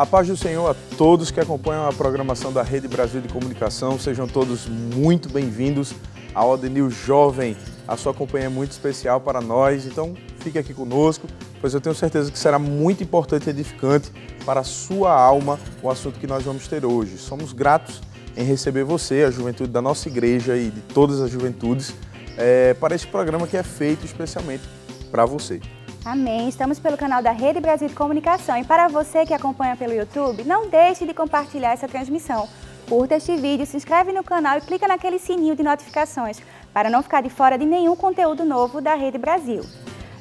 A paz do Senhor a todos que acompanham a programação da Rede Brasil de Comunicação. Sejam todos muito bem-vindos ao Adenil Jovem. A sua companhia é muito especial para nós, então fique aqui conosco, pois eu tenho certeza que será muito importante e edificante para a sua alma o assunto que nós vamos ter hoje. Somos gratos em receber você, a juventude da nossa igreja e de todas as juventudes, é, para esse programa que é feito especialmente para você. Amém. Estamos pelo canal da Rede Brasil de Comunicação e para você que acompanha pelo YouTube, não deixe de compartilhar essa transmissão. Curta este vídeo, se inscreve no canal e clica naquele sininho de notificações para não ficar de fora de nenhum conteúdo novo da Rede Brasil.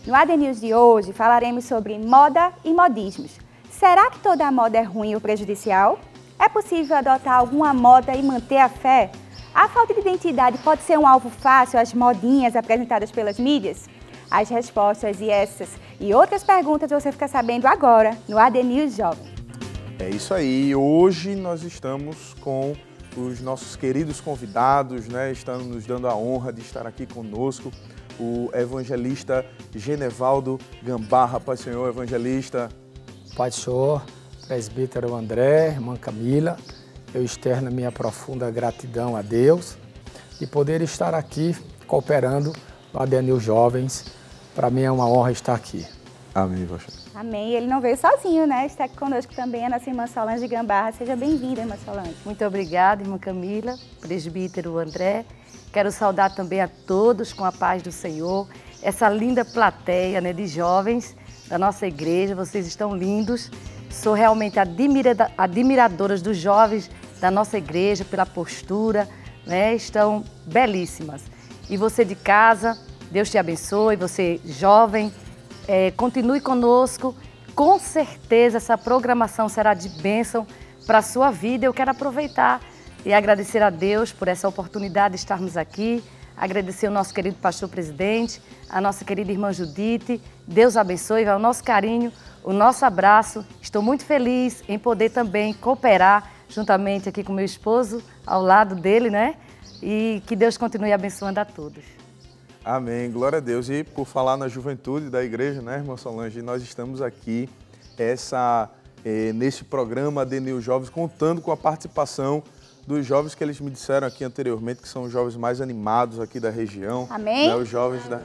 No AD News de hoje falaremos sobre moda e modismos. Será que toda moda é ruim ou prejudicial? É possível adotar alguma moda e manter a fé? A falta de identidade pode ser um alvo fácil às modinhas apresentadas pelas mídias? As respostas e essas e outras perguntas você fica sabendo agora no AD News Jovem. É isso aí. Hoje nós estamos com os nossos queridos convidados, né? Estão nos dando a honra de estar aqui conosco. O evangelista Genevaldo Gambarra, Pai Senhor, evangelista. Pai Senhor, presbítero André, irmã Camila, eu externo minha profunda gratidão a Deus de poder estar aqui cooperando no Adenil Jovens para mim é uma honra estar aqui. Amém, pastor. Amém. Ele não veio sozinho, né? Está aqui conosco também a nossa irmã Solange Gambarra. Seja bem-vinda, irmã Solange. Muito obrigada, irmã Camila, presbítero André. Quero saudar também a todos com a paz do Senhor. Essa linda plateia né, de jovens da nossa igreja, vocês estão lindos. Sou realmente admira admiradora dos jovens da nossa igreja pela postura, né? Estão belíssimas. E você de casa, Deus te abençoe, você jovem, é, continue conosco. Com certeza essa programação será de bênção para a sua vida. Eu quero aproveitar e agradecer a Deus por essa oportunidade de estarmos aqui. Agradecer o nosso querido pastor presidente, a nossa querida irmã Judite. Deus abençoe, o nosso carinho, o nosso abraço. Estou muito feliz em poder também cooperar juntamente aqui com meu esposo, ao lado dele, né? E que Deus continue abençoando a todos. Amém, glória a Deus. E por falar na juventude da igreja, né, irmã Solange, nós estamos aqui essa, eh, nesse programa de New Jovens, contando com a participação dos jovens que eles me disseram aqui anteriormente, que são os jovens mais animados aqui da região. Amém. Né, os jovens da...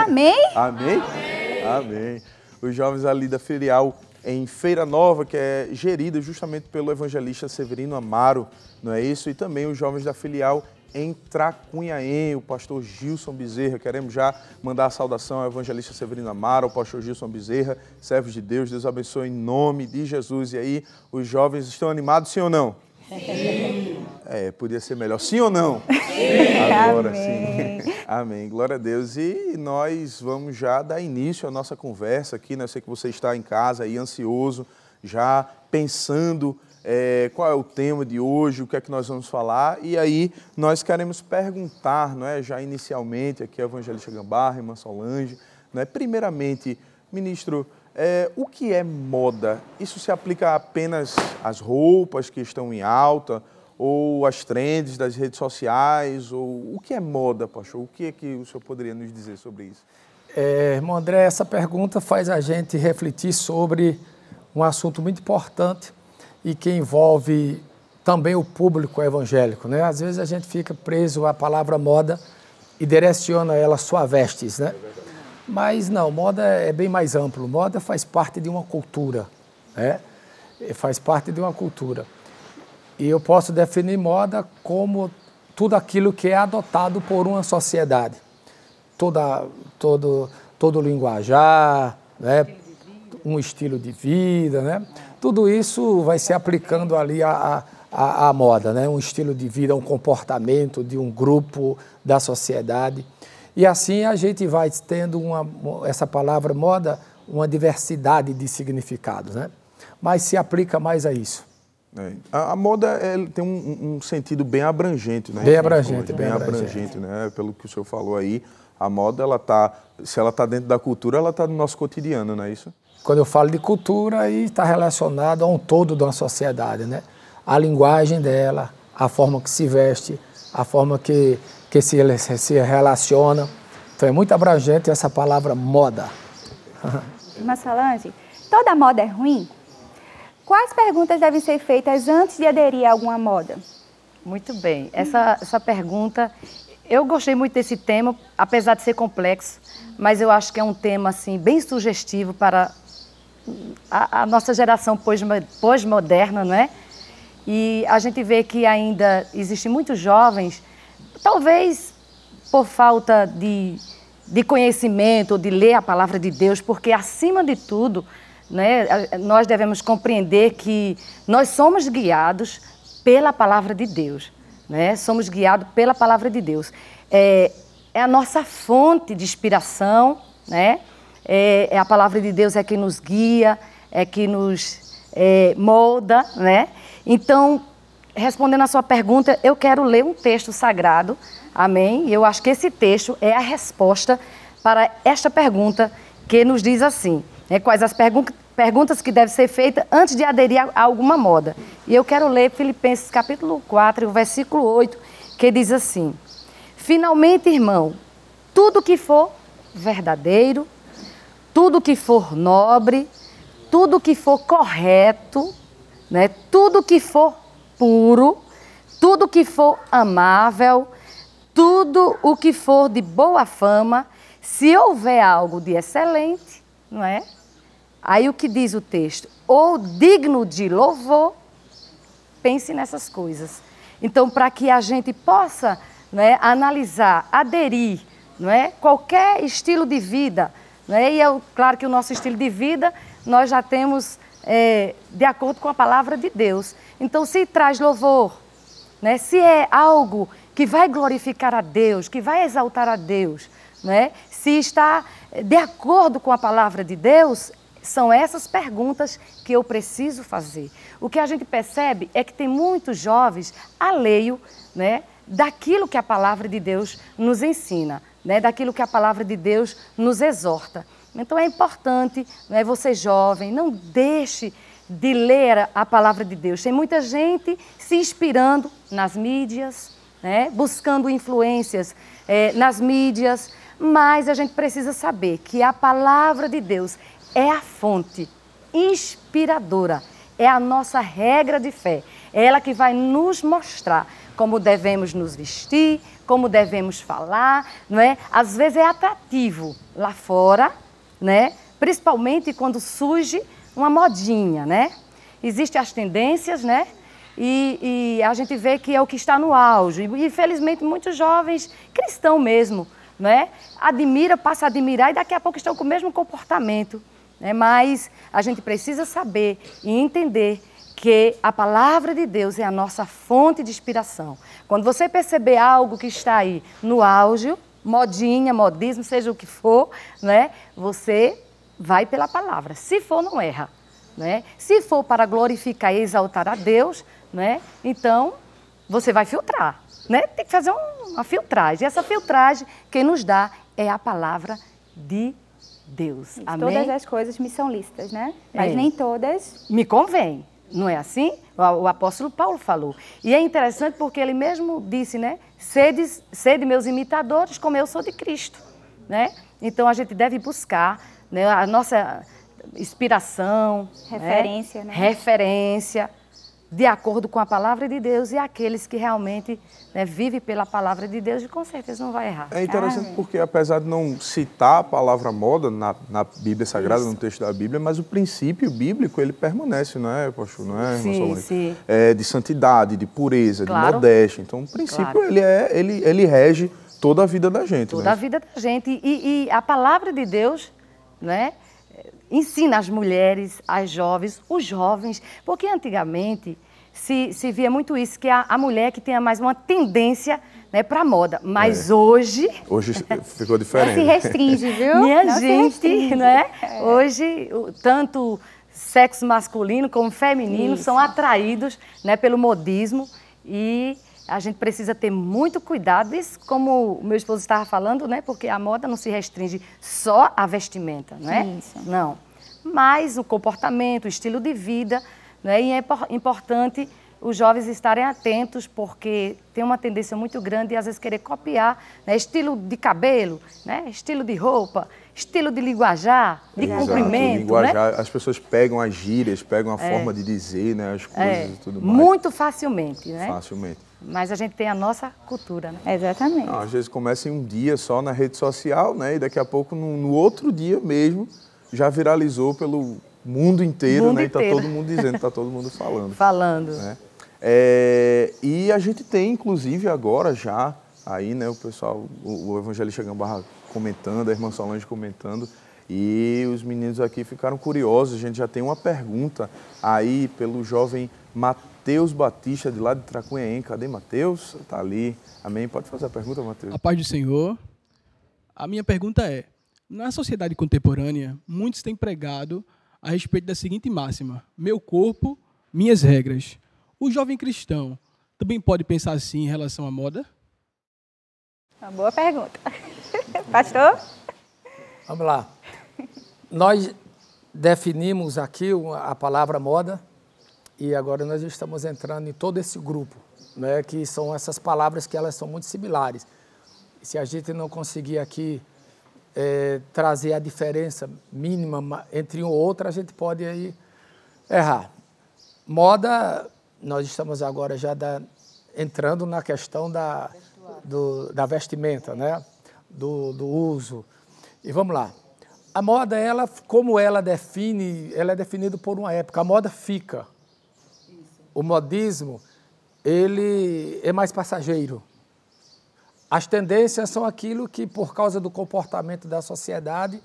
Amém. Amém. Amém. Amém. Os jovens ali da filial em Feira Nova, que é gerida justamente pelo evangelista Severino Amaro, não é isso? E também os jovens da filial em Tracunhaém, o pastor Gilson Bezerra. Queremos já mandar a saudação ao evangelista Severino Amaro, ao pastor Gilson Bezerra, servos de Deus. Deus abençoe em nome de Jesus. E aí, os jovens estão animados, sim ou não? Sim. É, podia ser melhor. Sim ou não? Sim. Agora Amém. sim. Amém. Glória a Deus. E nós vamos já dar início à nossa conversa aqui. Né? Eu sei que você está em casa aí ansioso, já pensando é, qual é o tema de hoje, o que é que nós vamos falar. E aí nós queremos perguntar, não é, já inicialmente, aqui a Evangelista Gambarra, irmã Solange, não é, primeiramente, ministro, é, o que é moda? Isso se aplica apenas às roupas que estão em alta, ou às trends das redes sociais, ou o que é moda, pastor? O que é que o senhor poderia nos dizer sobre isso? É, irmão André, essa pergunta faz a gente refletir sobre um assunto muito importante e que envolve também o público evangélico. Né? Às vezes a gente fica preso à palavra moda e direciona ela sua vestes, né? Mas não, moda é bem mais amplo. Moda faz parte de uma cultura, né? Faz parte de uma cultura. E eu posso definir moda como tudo aquilo que é adotado por uma sociedade. Toda, todo, todo linguajar, né? um estilo de vida, né? Tudo isso vai se aplicando ali à, à, à moda, né? um estilo de vida, um comportamento de um grupo da sociedade. E assim a gente vai tendo uma, essa palavra moda, uma diversidade de significados, né? mas se aplica mais a isso. É. A, a, moda é, tem um, um, sentido bem abrangente, né? Bem abrangente, bem, bem abrangente. abrangente, né? Pelo que o senhor falou aí, a moda ela tá, se ela está dentro da cultura, ela está no nosso cotidiano, não é isso? Quando eu falo de cultura, aí está relacionado a um todo de uma sociedade, né? A linguagem dela, a forma que se veste, a forma que, que se, se relaciona. Então é muito abrangente essa palavra moda. Mas Solange, toda moda é ruim? Quais perguntas devem ser feitas antes de aderir a alguma moda? Muito bem. Essa, essa pergunta, eu gostei muito desse tema, apesar de ser complexo, mas eu acho que é um tema assim bem sugestivo para a, a nossa geração pós-moderna, não é? E a gente vê que ainda existem muitos jovens, talvez por falta de, de conhecimento, de ler a palavra de Deus, porque acima de tudo, né, nós devemos compreender que nós somos guiados pela palavra de Deus. Né? Somos guiados pela palavra de Deus. É, é a nossa fonte de inspiração, né? É, é, a palavra de Deus é que nos guia, é que nos é, molda, né? Então, respondendo a sua pergunta, eu quero ler um texto sagrado, amém? Eu acho que esse texto é a resposta para esta pergunta que nos diz assim: né? quais as pergun perguntas que devem ser feitas antes de aderir a, a alguma moda. E eu quero ler Filipenses capítulo 4, versículo 8, que diz assim: Finalmente, irmão, tudo que for verdadeiro, tudo que for nobre, tudo que for correto, né? tudo que for puro, tudo que for amável, tudo o que for de boa fama, se houver algo de excelente, não é? Aí o que diz o texto? Ou digno de louvor, pense nessas coisas. Então, para que a gente possa né, analisar, aderir, não é? qualquer estilo de vida, né? e é claro que o nosso estilo de vida nós já temos é, de acordo com a palavra de Deus. Então, se traz louvor, né? se é algo que vai glorificar a Deus, que vai exaltar a Deus, né? se está de acordo com a palavra de Deus, são essas perguntas que eu preciso fazer. O que a gente percebe é que tem muitos jovens alheio né, daquilo que a palavra de Deus nos ensina, né, daquilo que a palavra de Deus nos exorta. Então é importante, né, você jovem, não deixe de ler a palavra de Deus. Tem muita gente se inspirando nas mídias, né, buscando influências é, nas mídias, mas a gente precisa saber que a palavra de Deus é a fonte inspiradora, é a nossa regra de fé. É ela que vai nos mostrar como devemos nos vestir, como devemos falar, não é? Às vezes é atrativo lá fora, né? Principalmente quando surge uma modinha, né? Existem as tendências, né? E, e, a gente vê que é o que está no auge. E infelizmente muitos jovens cristãos mesmo, né? Admira, passa a admirar e daqui a pouco estão com o mesmo comportamento. Né? Mas a gente precisa saber e entender que a palavra de Deus é a nossa fonte de inspiração. Quando você perceber algo que está aí no auge, modinha, modismo, seja o que for, né? Você vai pela palavra. Se for, não erra. Né? Se for para glorificar e exaltar a Deus, né? então você vai filtrar. Né? Tem que fazer uma filtragem. E essa filtragem, quem nos dá é a palavra de Deus. Amém? Todas as coisas me são listas, né? Mas é. nem todas. Me convém. Não é assim? O, apóstolo Paulo falou. E é interessante porque ele mesmo disse, né? Sede, sede meus imitadores, como eu sou de Cristo. Né? Então a gente deve buscar né, a nossa inspiração, referência, né? né? referência, de acordo com a palavra de Deus e aqueles que realmente né, vivem pela palavra de Deus e com certeza não vai errar. É interessante ah, porque apesar de não citar a palavra moda na, na Bíblia Sagrada, Isso. no texto da Bíblia, mas o princípio bíblico ele permanece, não é, Poxa, não é, sim, sim. É, de santidade, de pureza, claro. de modéstia. Então o princípio claro. ele, é, ele, ele rege toda a vida da gente. Toda né? a vida da gente. E, e a palavra de Deus, né? Ensina as mulheres, as jovens, os jovens, porque antigamente se, se via muito isso, que a, a mulher que tinha mais uma tendência né, para moda. Mas é. hoje. Hoje ficou diferente. se restringe, viu? Minha Não gente, né? É. Hoje, tanto sexo masculino como feminino isso. são atraídos né, pelo modismo e a gente precisa ter muito cuidado, isso como o meu esposo estava falando, né? Porque a moda não se restringe só à vestimenta, não é? Isso. Não. Mas o comportamento, o estilo de vida, né? E é importante os jovens estarem atentos, porque tem uma tendência muito grande de às vezes querer copiar né, estilo de cabelo, né, estilo de roupa, estilo de linguajar, de Exato. cumprimento. Linguajar, né? As pessoas pegam as gírias, pegam a é. forma de dizer né, as coisas é. e tudo mais. Muito facilmente, né? Facilmente. Mas a gente tem a nossa cultura, né? Exatamente. Não, às vezes começa em um dia só na rede social, né? E daqui a pouco, no, no outro dia mesmo, já viralizou pelo mundo inteiro, mundo né? Inteiro. E tá todo mundo dizendo, tá todo mundo falando. falando. Né? É, e a gente tem, inclusive, agora já, aí, né, o pessoal, o, o Evangelista Gambarra comentando, a irmã Solange comentando, e os meninos aqui ficaram curiosos. A gente já tem uma pergunta aí pelo jovem Mateus Batista, de lá de Tracunhaém. Cadê Mateus? Está ali. Amém? Pode fazer a pergunta, Mateus. A paz do Senhor. A minha pergunta é: na sociedade contemporânea, muitos têm pregado a respeito da seguinte máxima: meu corpo, minhas regras. O jovem cristão também pode pensar assim em relação à moda? Uma boa pergunta. Pastor? Vamos lá. Nós definimos aqui a palavra moda e agora nós estamos entrando em todo esse grupo, né, que são essas palavras que elas são muito similares. Se a gente não conseguir aqui é, trazer a diferença mínima entre um ou outro, a gente pode aí errar. Moda nós estamos agora já da, entrando na questão da, do, da vestimenta, né? do, do uso. E vamos lá. A moda, ela, como ela define, ela é definida por uma época. A moda fica. O modismo, ele é mais passageiro. As tendências são aquilo que, por causa do comportamento da sociedade,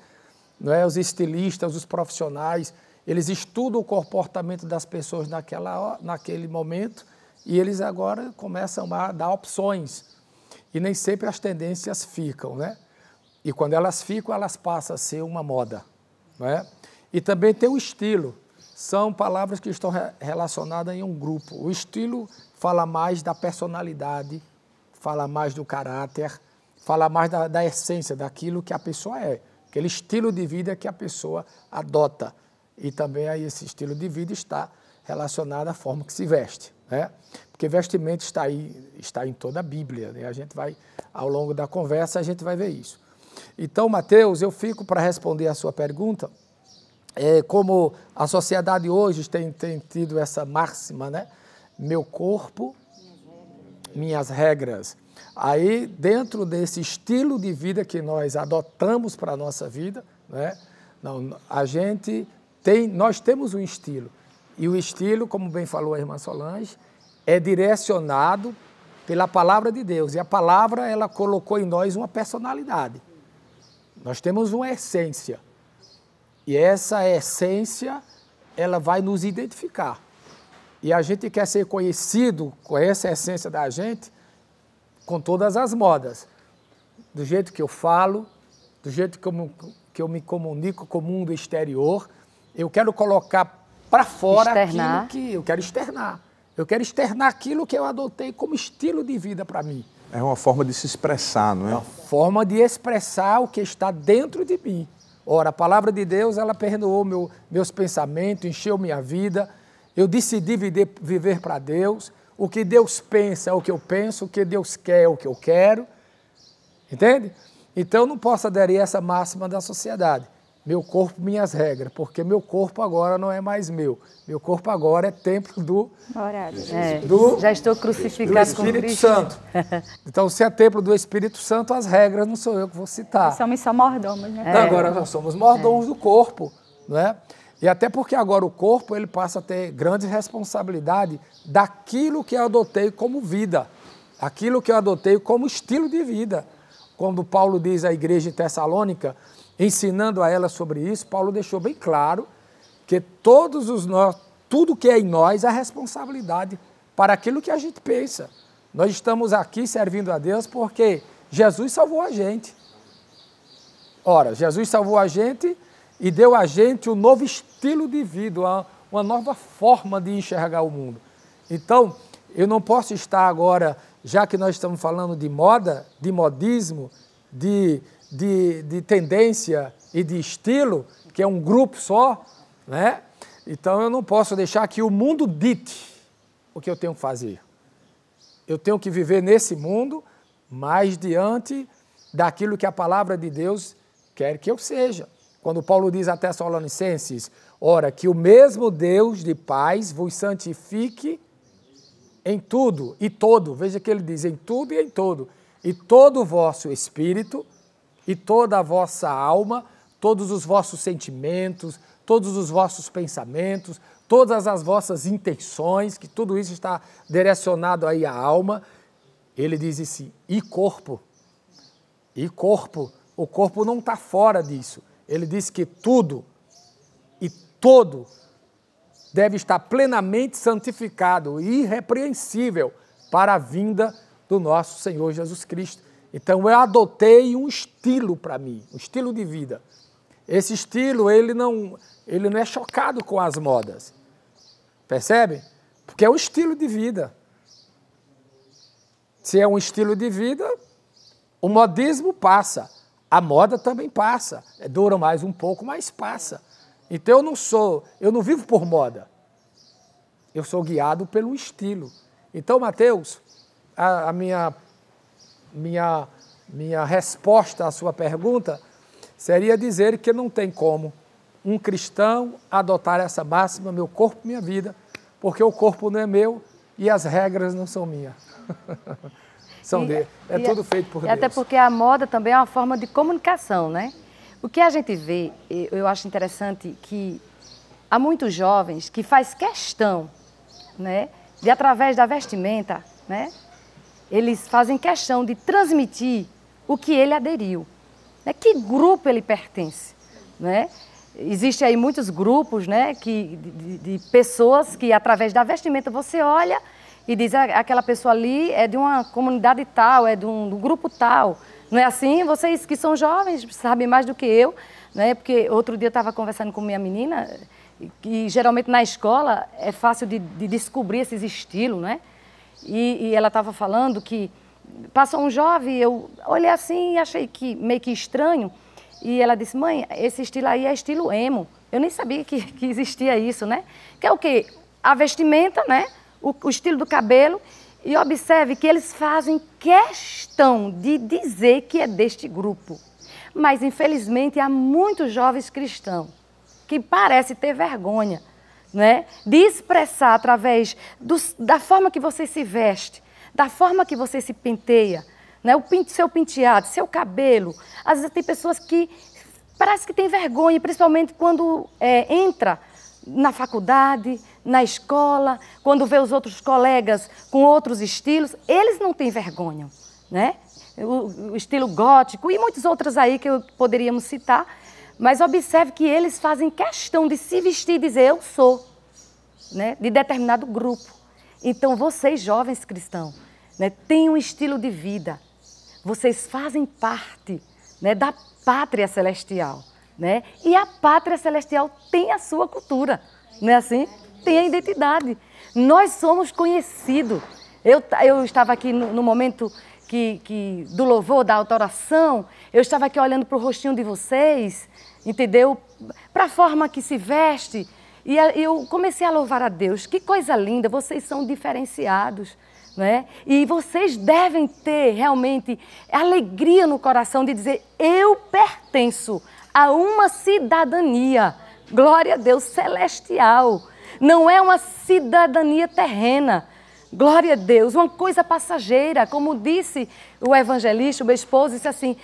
não é, os estilistas, os profissionais, eles estudam o comportamento das pessoas naquela, naquele momento e eles agora começam a dar opções. E nem sempre as tendências ficam, né? E quando elas ficam, elas passam a ser uma moda, não é? E também tem o estilo. São palavras que estão relacionadas em um grupo. O estilo fala mais da personalidade, fala mais do caráter, fala mais da, da essência, daquilo que a pessoa é. Aquele estilo de vida que a pessoa adota. E também aí esse estilo de vida está relacionado à forma que se veste. Né? Porque vestimento está aí, está em toda a Bíblia. Né? A gente vai, ao longo da conversa, a gente vai ver isso. Então, Mateus, eu fico para responder a sua pergunta. É, como a sociedade hoje tem, tem tido essa máxima, né? Meu corpo, minhas regras. Aí, dentro desse estilo de vida que nós adotamos para a nossa vida, né? Não, a gente tem, nós temos um estilo. E o estilo, como bem falou a irmã Solange, é direcionado pela palavra de Deus. E a palavra, ela colocou em nós uma personalidade. Nós temos uma essência. E essa essência, ela vai nos identificar. E a gente quer ser conhecido com essa essência da gente com todas as modas. Do jeito que eu falo, do jeito que eu, que eu me comunico com o mundo exterior, eu quero colocar para fora externar. aquilo que eu quero externar. Eu quero externar aquilo que eu adotei como estilo de vida para mim. É uma forma de se expressar, não é? É uma forma de expressar o que está dentro de mim. Ora, a palavra de Deus, ela perdoou meu, meus pensamentos, encheu minha vida. Eu decidi viver, viver para Deus. O que Deus pensa é o que eu penso, o que Deus quer é o que eu quero. Entende? Então, eu não posso aderir a essa máxima da sociedade meu corpo, minhas regras, porque meu corpo agora não é mais meu. Meu corpo agora é templo do, é. do já estou crucificado do Espírito Santo. Então, se é templo do Espírito Santo, as regras não sou eu que vou citar. Nós somos só mordomos, né? É. Agora nós somos mordomos é. do corpo, não é? E até porque agora o corpo ele passa a ter grande responsabilidade daquilo que eu adotei como vida, aquilo que eu adotei como estilo de vida. Quando Paulo diz à igreja de Tessalônica, ensinando a ela sobre isso, Paulo deixou bem claro que todos os nós, tudo que é em nós é responsabilidade para aquilo que a gente pensa. Nós estamos aqui servindo a Deus porque Jesus salvou a gente. Ora, Jesus salvou a gente e deu a gente um novo estilo de vida, uma, uma nova forma de enxergar o mundo. Então, eu não posso estar agora, já que nós estamos falando de moda, de modismo, de de, de tendência e de estilo, que é um grupo só, né? Então eu não posso deixar que o mundo dite o que eu tenho que fazer. Eu tenho que viver nesse mundo, mas diante daquilo que a palavra de Deus quer que eu seja. Quando Paulo diz a Tessalonicenses, ora, que o mesmo Deus de paz vos santifique em tudo e todo. Veja que ele diz em tudo e em todo. E todo o vosso espírito, e toda a vossa alma, todos os vossos sentimentos, todos os vossos pensamentos, todas as vossas intenções, que tudo isso está direcionado aí à alma. Ele diz assim: e corpo. E corpo. O corpo não está fora disso. Ele diz que tudo e todo deve estar plenamente santificado e irrepreensível para a vinda do nosso Senhor Jesus Cristo. Então eu adotei um estilo para mim, um estilo de vida. Esse estilo, ele não, ele não é chocado com as modas. Percebe? Porque é um estilo de vida. Se é um estilo de vida, o modismo passa, a moda também passa. É, dura mais um pouco, mas passa. Então eu não sou, eu não vivo por moda. Eu sou guiado pelo estilo. Então, Mateus, a, a minha, minha, minha resposta à sua pergunta seria dizer que não tem como um cristão adotar essa máxima, meu corpo, minha vida, porque o corpo não é meu e as regras não são minhas. são e, dele. É tudo feito por Deus. Até porque a moda também é uma forma de comunicação, né? O que a gente vê, eu acho interessante que há muitos jovens que faz questão, né, de através da vestimenta, né, eles fazem questão de transmitir o que ele aderiu, né, que grupo ele pertence, né? Existem aí muitos grupos, né, que, de, de pessoas que através da vestimenta você olha e diz ah, aquela pessoa ali é de uma comunidade tal, é de um, de um grupo tal. Não é assim? Vocês que são jovens sabem mais do que eu, né? Porque outro dia eu estava conversando com minha menina que geralmente na escola é fácil de, de descobrir esses estilos, né? E, e ela estava falando que passou um jovem, eu olhei assim e achei que meio que estranho. E ela disse, mãe, esse estilo aí é estilo emo. Eu nem sabia que, que existia isso, né? Que é o quê? A vestimenta, né? O, o estilo do cabelo. E observe que eles fazem questão de dizer que é deste grupo. Mas, infelizmente, há muitos jovens cristãos que parecem ter vergonha né? de expressar através da forma que você se veste, da forma que você se penteia, né? o pinte, seu penteado, seu cabelo. Às vezes tem pessoas que parece que tem vergonha, principalmente quando é, entra na faculdade, na escola, quando vê os outros colegas com outros estilos, eles não têm vergonha, né? O, o estilo gótico e muitos outros aí que poderíamos citar, mas observe que eles fazem questão de se vestir e dizer eu sou, né? De determinado grupo. Então vocês jovens cristãos, né? Têm um estilo de vida, vocês fazem parte, né? Da pátria celestial, né? E a pátria celestial tem a sua cultura, não é assim? tem a identidade. Nós somos conhecidos. Eu, eu estava aqui no, no momento que, que, do louvor, da adoração, eu estava aqui olhando para o rostinho de vocês, entendeu? Para a forma que se veste. E eu comecei a louvar a Deus. Que coisa linda, vocês são diferenciados. Né? E vocês devem ter realmente alegria no coração de dizer: eu pertenço a uma cidadania, glória a Deus, celestial. Não é uma cidadania terrena. Glória a Deus, uma coisa passageira, como disse o evangelista, o meu esposo, disse assim: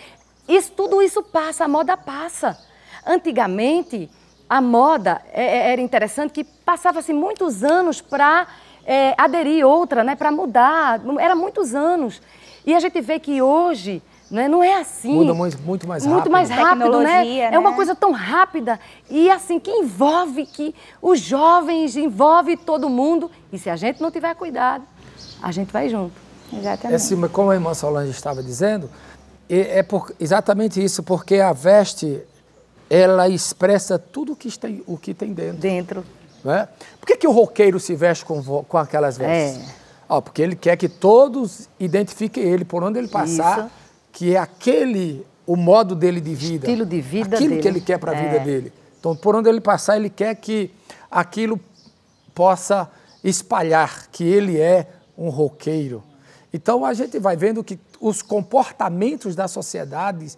isso, tudo isso passa, a moda passa. Antigamente, a moda é, é, era interessante que passava-se muitos anos para é, aderir outra, né, para mudar, era muitos anos. E a gente vê que hoje né? Não é assim. Muda muito, muito mais rápido. Muito mais rápido, né? né? É uma coisa tão rápida e assim que envolve que os jovens, envolve todo mundo. E se a gente não tiver cuidado, a gente vai junto. Exatamente. É assim, como a irmã Solange estava dizendo, é por, exatamente isso, porque a veste, ela expressa tudo o que tem, o que tem dentro. Dentro. Né? Por que, que o roqueiro se veste com, com aquelas vestes? É. Oh, porque ele quer que todos identifiquem ele, por onde ele passar. Isso que é aquele o modo dele de vida. Estilo de vida aquilo dele. que ele quer para a é. vida dele. Então, por onde ele passar, ele quer que aquilo possa espalhar que ele é um roqueiro. Então a gente vai vendo que os comportamentos da sociedade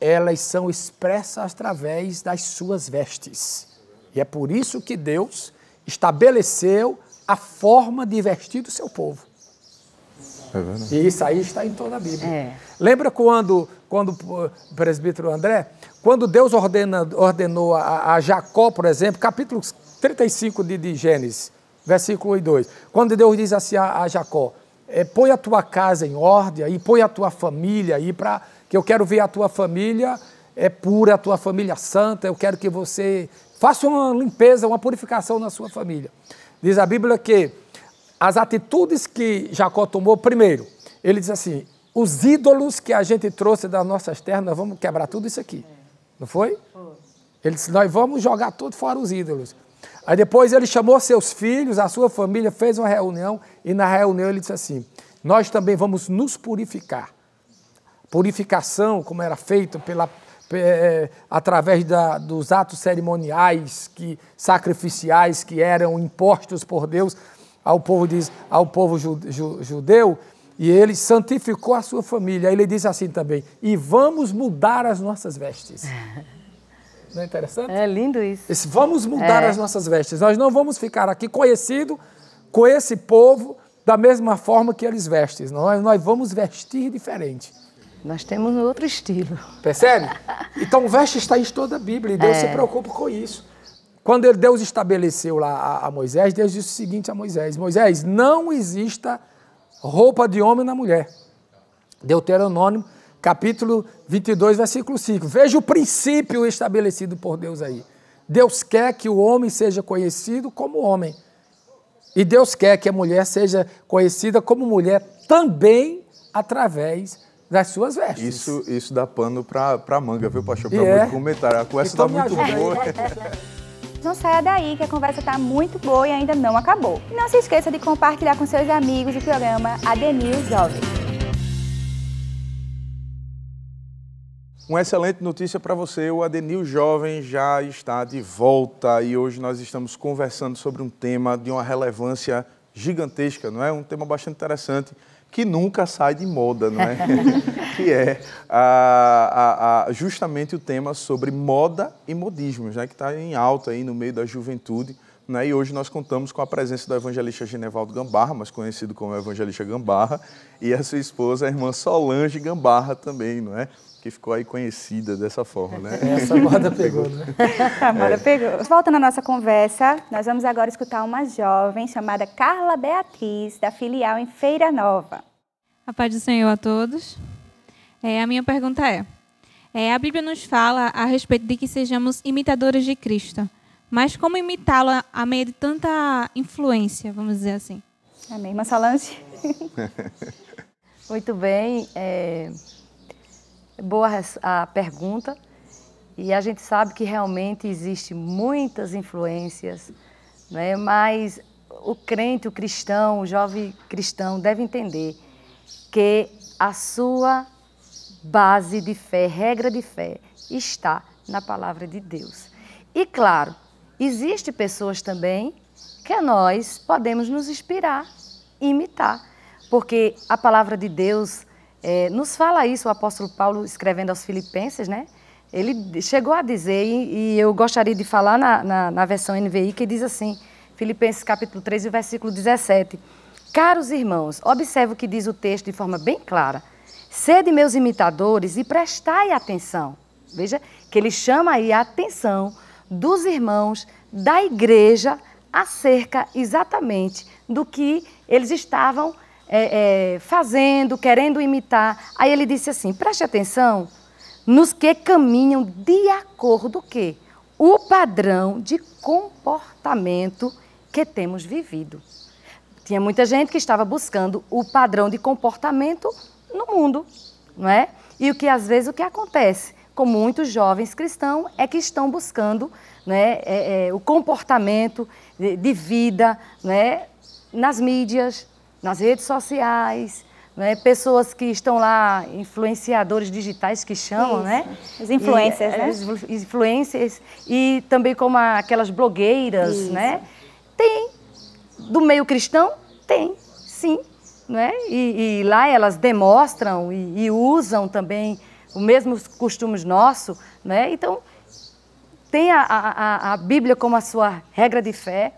elas são expressas através das suas vestes. E é por isso que Deus estabeleceu a forma de vestir do seu povo. É e isso aí está em toda a Bíblia. É. Lembra quando, quando o presbítero André, quando Deus ordena, ordenou a, a, Jacó, por exemplo, capítulo 35 de, de Gênesis, versículo 1 e 2, quando Deus diz assim a, a Jacó, é, põe a tua casa em ordem e põe a tua família aí para que eu quero ver a tua família é pura, a tua família santa, eu quero que você faça uma limpeza, uma purificação na sua família. Diz a Bíblia que as atitudes que Jacó tomou, primeiro, ele diz assim: os ídolos que a gente trouxe das nossas terras, nós vamos quebrar tudo isso aqui. Não foi? Ele disse: nós vamos jogar tudo fora os ídolos. Aí depois ele chamou seus filhos, a sua família, fez uma reunião e na reunião ele disse assim: nós também vamos nos purificar. Purificação, como era feito pela, é, através da, dos atos cerimoniais, que, sacrificiais que eram impostos por Deus ao povo, diz, ao povo judeu, e ele santificou a sua família. Aí ele diz assim também: e vamos mudar as nossas vestes. Não é interessante? É lindo isso. Vamos mudar é. as nossas vestes. Nós não vamos ficar aqui conhecido com esse povo da mesma forma que eles vestem. Nós, nós vamos vestir diferente. Nós temos outro estilo. Percebe? Então, veste está em toda a Bíblia e Deus é. se preocupa com isso. Quando Deus estabeleceu lá a, a Moisés, Deus disse o seguinte a Moisés: Moisés, não exista roupa de homem na mulher. Deuteronômio, capítulo 22, versículo 5. Veja o princípio estabelecido por Deus aí. Deus quer que o homem seja conhecido como homem. E Deus quer que a mulher seja conhecida como mulher também através das suas vestes. Isso, isso dá pano para manga, viu, pastor? Para é. muito comentário. A conversa está muito boa. Não saia daí que a conversa está muito boa e ainda não acabou. E não se esqueça de compartilhar com seus amigos o programa Adenil Jovem. Uma excelente notícia para você, o Adenil Jovem já está de volta e hoje nós estamos conversando sobre um tema de uma relevância gigantesca, não é? Um tema bastante interessante que nunca sai de moda, não é? que é a, a, a, justamente o tema sobre moda e modismos, né? que está em alta aí no meio da juventude. Né? E hoje nós contamos com a presença do evangelista Genevaldo Gambarra, mais conhecido como evangelista Gambarra, e a sua esposa, a irmã Solange Gambarra também, não é? Que ficou aí conhecida dessa forma, né? Essa moda pegou, né? a moda é. pegou. Voltando à nossa conversa, nós vamos agora escutar uma jovem chamada Carla Beatriz, da filial em Feira Nova. A paz do Senhor a todos. É, a minha pergunta é, é, a Bíblia nos fala a respeito de que sejamos imitadores de Cristo, mas como imitá-lo a meio de tanta influência, vamos dizer assim? Amém. Irmã Solange? Muito bem. É boa a pergunta. E a gente sabe que realmente existe muitas influências, né? mas o crente, o cristão, o jovem cristão deve entender que a sua base de fé, regra de fé, está na palavra de Deus. E claro, existe pessoas também que nós podemos nos inspirar, imitar, porque a palavra de Deus é, nos fala isso o apóstolo Paulo escrevendo aos Filipenses, né? Ele chegou a dizer, e, eu gostaria de falar na, na, na, versão NVI, que diz assim, Filipenses capítulo 3, versículo 17. Caros irmãos, observe o que diz o texto de forma bem clara. Sede meus imitadores e prestai atenção. Veja que ele chama aí a atenção dos irmãos da igreja acerca exatamente do que eles estavam é, é, fazendo, querendo imitar. Aí ele disse assim: preste atenção nos que caminham de acordo que o padrão de comportamento que temos vivido. Tinha muita gente que estava buscando o padrão de comportamento no mundo, não é? E o que às vezes o que acontece com muitos jovens cristãos é que estão buscando né, é, é, o comportamento de, de vida né, nas mídias, nas redes sociais, né? pessoas que estão lá, influenciadores digitais que chamam, Isso. né? Os influencers, e, né? Os influencers e também como aquelas blogueiras, Isso. né? Tem do meio cristão? Tem, sim. Né? E, e lá elas demonstram e, e usam também os mesmos costumes nossos. Né? Então, tem a, a, a Bíblia como a sua regra de fé.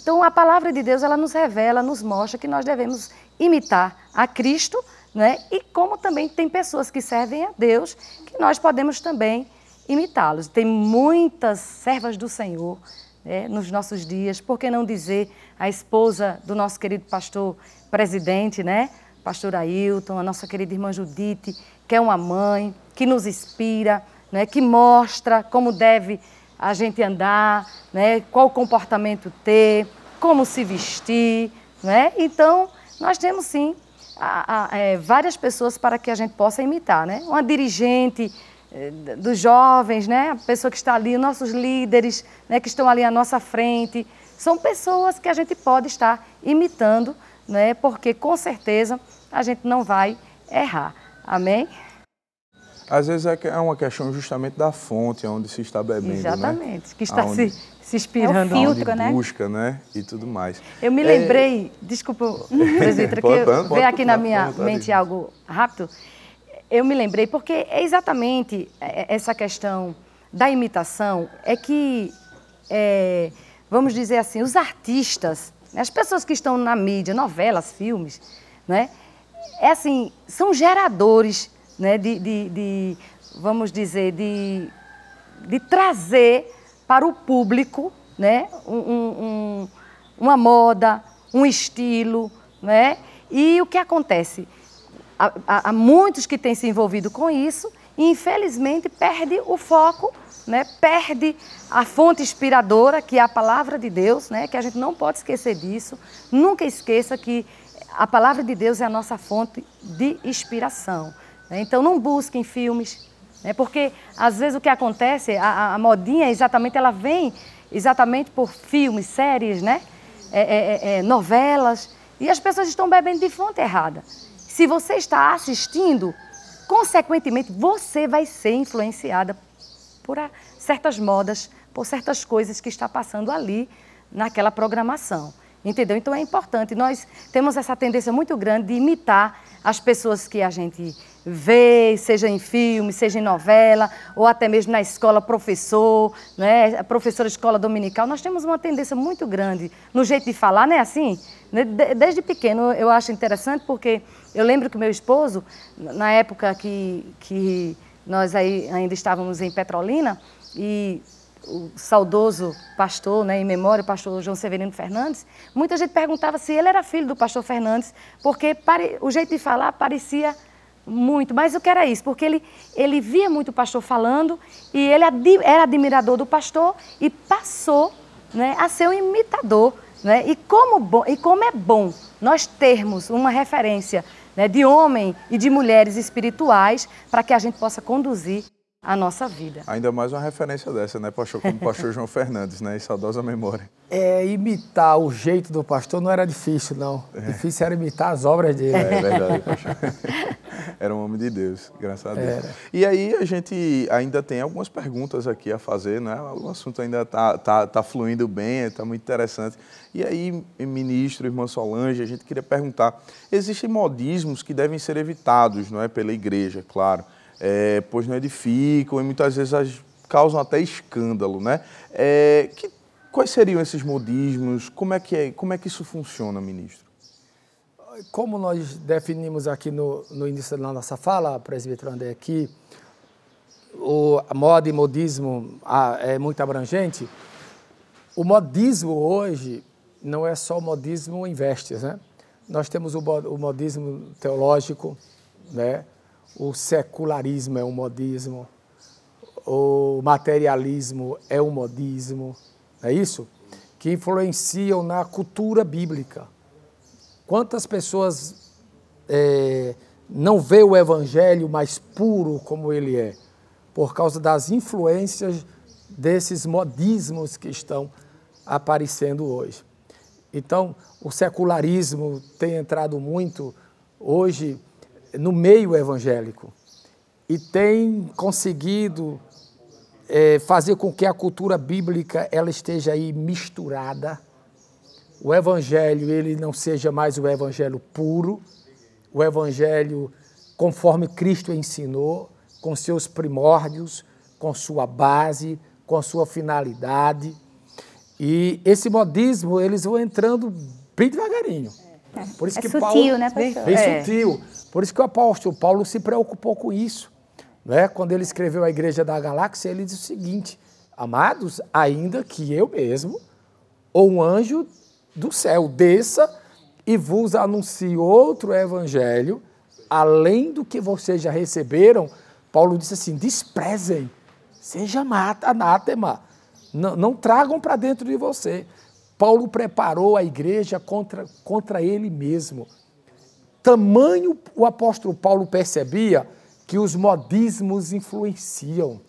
Então, a palavra de Deus ela nos revela, nos mostra que nós devemos imitar a Cristo, né? e como também tem pessoas que servem a Deus, que nós podemos também imitá-los. Tem muitas servas do Senhor né? nos nossos dias, por que não dizer a esposa do nosso querido pastor presidente, né? pastor Ailton, a nossa querida irmã Judite, que é uma mãe, que nos inspira, né? que mostra como deve a gente andar, né? qual comportamento ter, como se vestir. Né? Então, nós temos sim a, a, é, várias pessoas para que a gente possa imitar. Né? Uma dirigente é, dos jovens, né? a pessoa que está ali, nossos líderes né? que estão ali à nossa frente. São pessoas que a gente pode estar imitando, né? porque com certeza a gente não vai errar. Amém? Às vezes é, é uma questão justamente da fonte onde se está bebendo, né? Exatamente, né? que está Aonde, se, se inspirando. É o filtro, né? busca, né? E tudo mais. Eu me lembrei, é... desculpa, presbítero, que veio aqui na minha mente algo rápido. Eu me lembrei, porque é exatamente é, essa questão da imitação, é que, é, vamos dizer assim, os artistas, as pessoas que estão na mídia, novelas, filmes, né? É assim, são geradores né, de, de, de vamos dizer, de, de trazer para o público né, um, um, uma moda, um estilo. Né? E o que acontece? Há, há, há muitos que têm se envolvido com isso e, infelizmente, perde o foco, né? perde a fonte inspiradora, que é a palavra de Deus, né? que a gente não pode esquecer disso. Nunca esqueça que a palavra de Deus é a nossa fonte de inspiração. Né? Então não busquem filmes, né? porque às vezes o que acontece, a, a, modinha exatamente, ela vem exatamente por filmes, séries, né? É, é, é, é, novelas, e as pessoas estão bebendo de fonte errada. Se você está assistindo, consequentemente você vai ser influenciada por a, certas modas, por certas coisas que está passando ali naquela programação. Entendeu? Então é importante. Nós temos essa tendência muito grande de imitar as pessoas que a gente vê, seja em filme, seja em novela, ou até mesmo na escola, professor, né? professora de escola dominical. Nós temos uma tendência muito grande no jeito de falar, não é assim? Né, desde pequeno eu acho interessante porque eu lembro que meu esposo, na época que, que nós aí ainda estávamos em Petrolina, e o saudoso pastor, né, em memória, o pastor João Severino Fernandes, muita gente perguntava se ele era filho do pastor Fernandes, porque o jeito de falar parecia muito. Mas o que era isso? Porque ele, ele via muito o pastor falando e ele era admirador do pastor e passou né, a ser um imitador. Né? E, como bom, e como é bom nós termos uma referência né, de homem e de mulheres espirituais para que a gente possa conduzir a nossa vida. Ainda mais uma referência dessa, né, pastor? Como o pastor João Fernandes, né? E saudosa memória. É, imitar o jeito do pastor não era difícil, não. É. Difícil era imitar as obras dele. É, é verdade, pastor. Era um homem de Deus, graças a Deus. Era. E aí a gente ainda tem algumas perguntas aqui a fazer, né? O assunto ainda está tá, tá fluindo bem, está muito interessante. E aí, ministro, irmã Solange, a gente queria perguntar, existem modismos que devem ser evitados, não é, pela igreja, claro é, pois não edificam e muitas vezes causam até escândalo, né? É, que, quais seriam esses modismos? Como é que, é, como é que isso funciona, ministro? Como nós definimos aqui no, no início da nossa fala, presbítero André, aqui, o, a moda e modismo a, é muito abrangente. O modismo hoje não é só o modismo em vestes, né? Nós temos o, o modismo teológico, né? O secularismo é um modismo, o materialismo é um modismo, é isso? Que influenciam na cultura bíblica. Quantas pessoas é, não vê o evangelho mais puro como ele é? Por causa das influências desses modismos que estão aparecendo hoje. Então, o secularismo tem entrado muito hoje no meio evangélico e tem conseguido é, fazer com que a cultura bíblica ela esteja aí misturada o evangelho ele não seja mais o evangelho puro, o evangelho conforme Cristo ensinou, com seus primórdios, com sua base, com sua finalidade. E esse modismo, eles vão entrando bem devagarinho. Por isso é que sutil, Paulo, né, pastor? Bem é. sutil. Por isso que o apóstolo Paulo se preocupou com isso. Né? Quando ele escreveu a igreja da galáxia, ele disse o seguinte: Amados, ainda que eu mesmo, ou um anjo do céu, desça e vos anuncie outro evangelho, além do que vocês já receberam, Paulo disse assim: desprezem, seja anátema, não, não tragam para dentro de você. Paulo preparou a igreja contra, contra ele mesmo. Tamanho o apóstolo Paulo percebia que os modismos influenciam.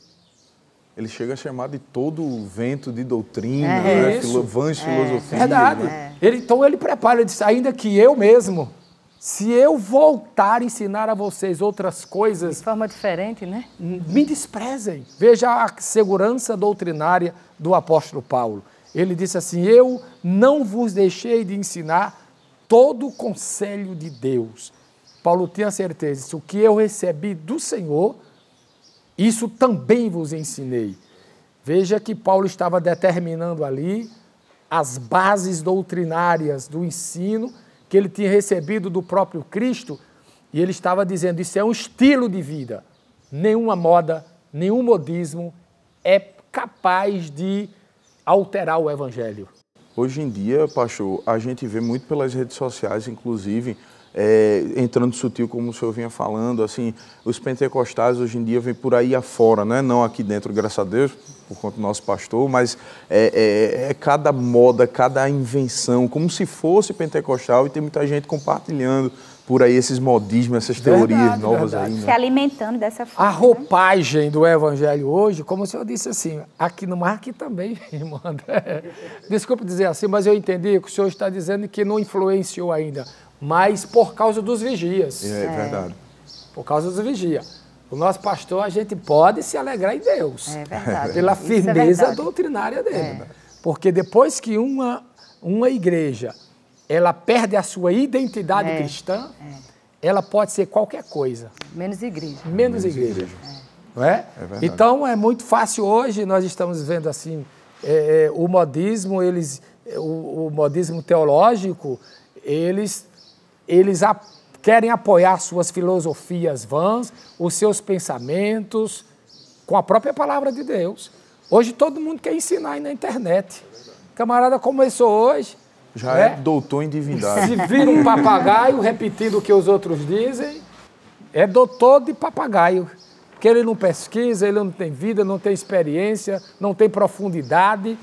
Ele chega a chamar de todo o vento de doutrina, é, né? Filo, vãs é, filosofia. Verdade. Né? Ele, então ele prepara, ele diz, ainda que eu mesmo, se eu voltar a ensinar a vocês outras coisas... De forma diferente, né? Me desprezem. Veja a segurança doutrinária do apóstolo Paulo. Ele disse assim, eu não vos deixei de ensinar todo o conselho de Deus. Paulo tinha certeza, o que eu recebi do Senhor isso também vos ensinei. Veja que Paulo estava determinando ali as bases doutrinárias do ensino que ele tinha recebido do próprio Cristo, e ele estava dizendo: isso é um estilo de vida. Nenhuma moda, nenhum modismo é capaz de alterar o evangelho. Hoje em dia, pastor, a gente vê muito pelas redes sociais, inclusive, é, entrando sutil, como o senhor vinha falando, assim, os pentecostais hoje em dia vêm por aí afora, né? não aqui dentro, graças a Deus, por conta do nosso pastor, mas é, é, é, cada moda, cada invenção, como se fosse pentecostal, e tem muita gente compartilhando por aí esses modismos, essas teorias verdade, novas verdade. aí. Né? Se alimentando dessa forma. A né? roupagem né? do evangelho hoje, como o senhor disse assim, aqui no mar aqui também, irmão André. Desculpe dizer assim, mas eu entendi que o senhor está dizendo que não influenciou ainda mas por causa dos vigias. É, é verdade. Por causa dos vigias. O nosso pastor, a gente pode se alegrar em Deus. É verdade. Pela é firmeza é doutrinária dele. É. Porque depois que uma, uma igreja ela perde a sua identidade é. cristã, é. ela pode ser qualquer coisa. Menos igreja. Menos, Menos igreja. igreja. Não é? é então é muito fácil hoje, nós estamos vendo assim, o modismo, eles, o, o modismo teológico, eles eles a, querem apoiar suas filosofias vãs, os seus pensamentos, com a própria palavra de Deus. Hoje todo mundo quer ensinar aí na internet. O camarada começou hoje. Já é, é doutor em divindade. Se vira um papagaio repetindo o que os outros dizem, é doutor de papagaio. Porque ele não pesquisa, ele não tem vida, não tem experiência, não tem profundidade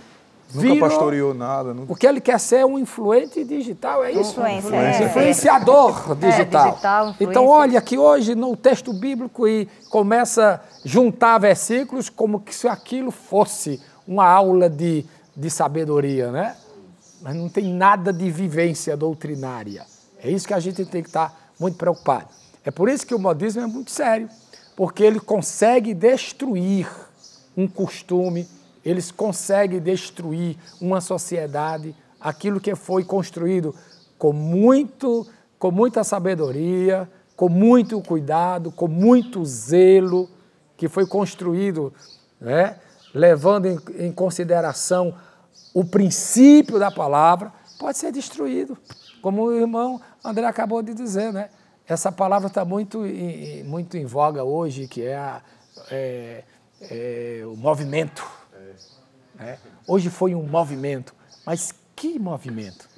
Nunca virou, pastoreou nada. Nunca... O que ele quer ser é um influente digital, é isso? Influência, é. Influenciador é, digital. digital então, olha que hoje no texto bíblico e começa a juntar versículos como que se aquilo fosse uma aula de, de sabedoria, né? Mas não tem nada de vivência doutrinária. É isso que a gente tem que estar muito preocupado. É por isso que o modismo é muito sério, porque ele consegue destruir um costume, eles conseguem destruir uma sociedade, aquilo que foi construído com, muito, com muita sabedoria, com muito cuidado, com muito zelo, que foi construído né, levando em, em consideração o princípio da palavra, pode ser destruído. Como o irmão André acabou de dizer, né? Essa palavra está muito, muito em voga hoje, que é, a, é, é o movimento né? Hoje foi um movimento, mas que movimento?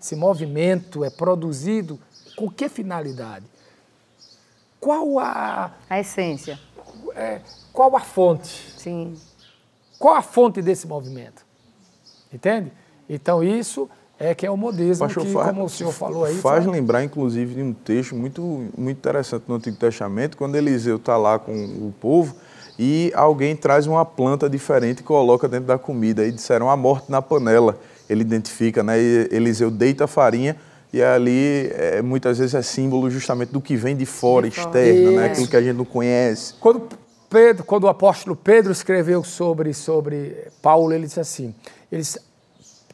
Esse movimento é produzido com que finalidade? Qual a. A essência. É, qual a fonte? Sim. Qual a fonte desse movimento? Entende? Então, isso é que é o modismo Pastor, que, faz, como o senhor falou aí... Faz foi... lembrar, inclusive, de um texto muito, muito interessante no Antigo Testamento, quando Eliseu está lá com o povo e alguém traz uma planta diferente e coloca dentro da comida. E disseram a morte na panela. Ele identifica, né? E Eliseu deita a farinha e ali é, muitas vezes é símbolo justamente do que vem de fora, de externo, né? aquilo que a gente não conhece. Quando, Pedro, quando o apóstolo Pedro escreveu sobre, sobre Paulo, ele disse assim: eles,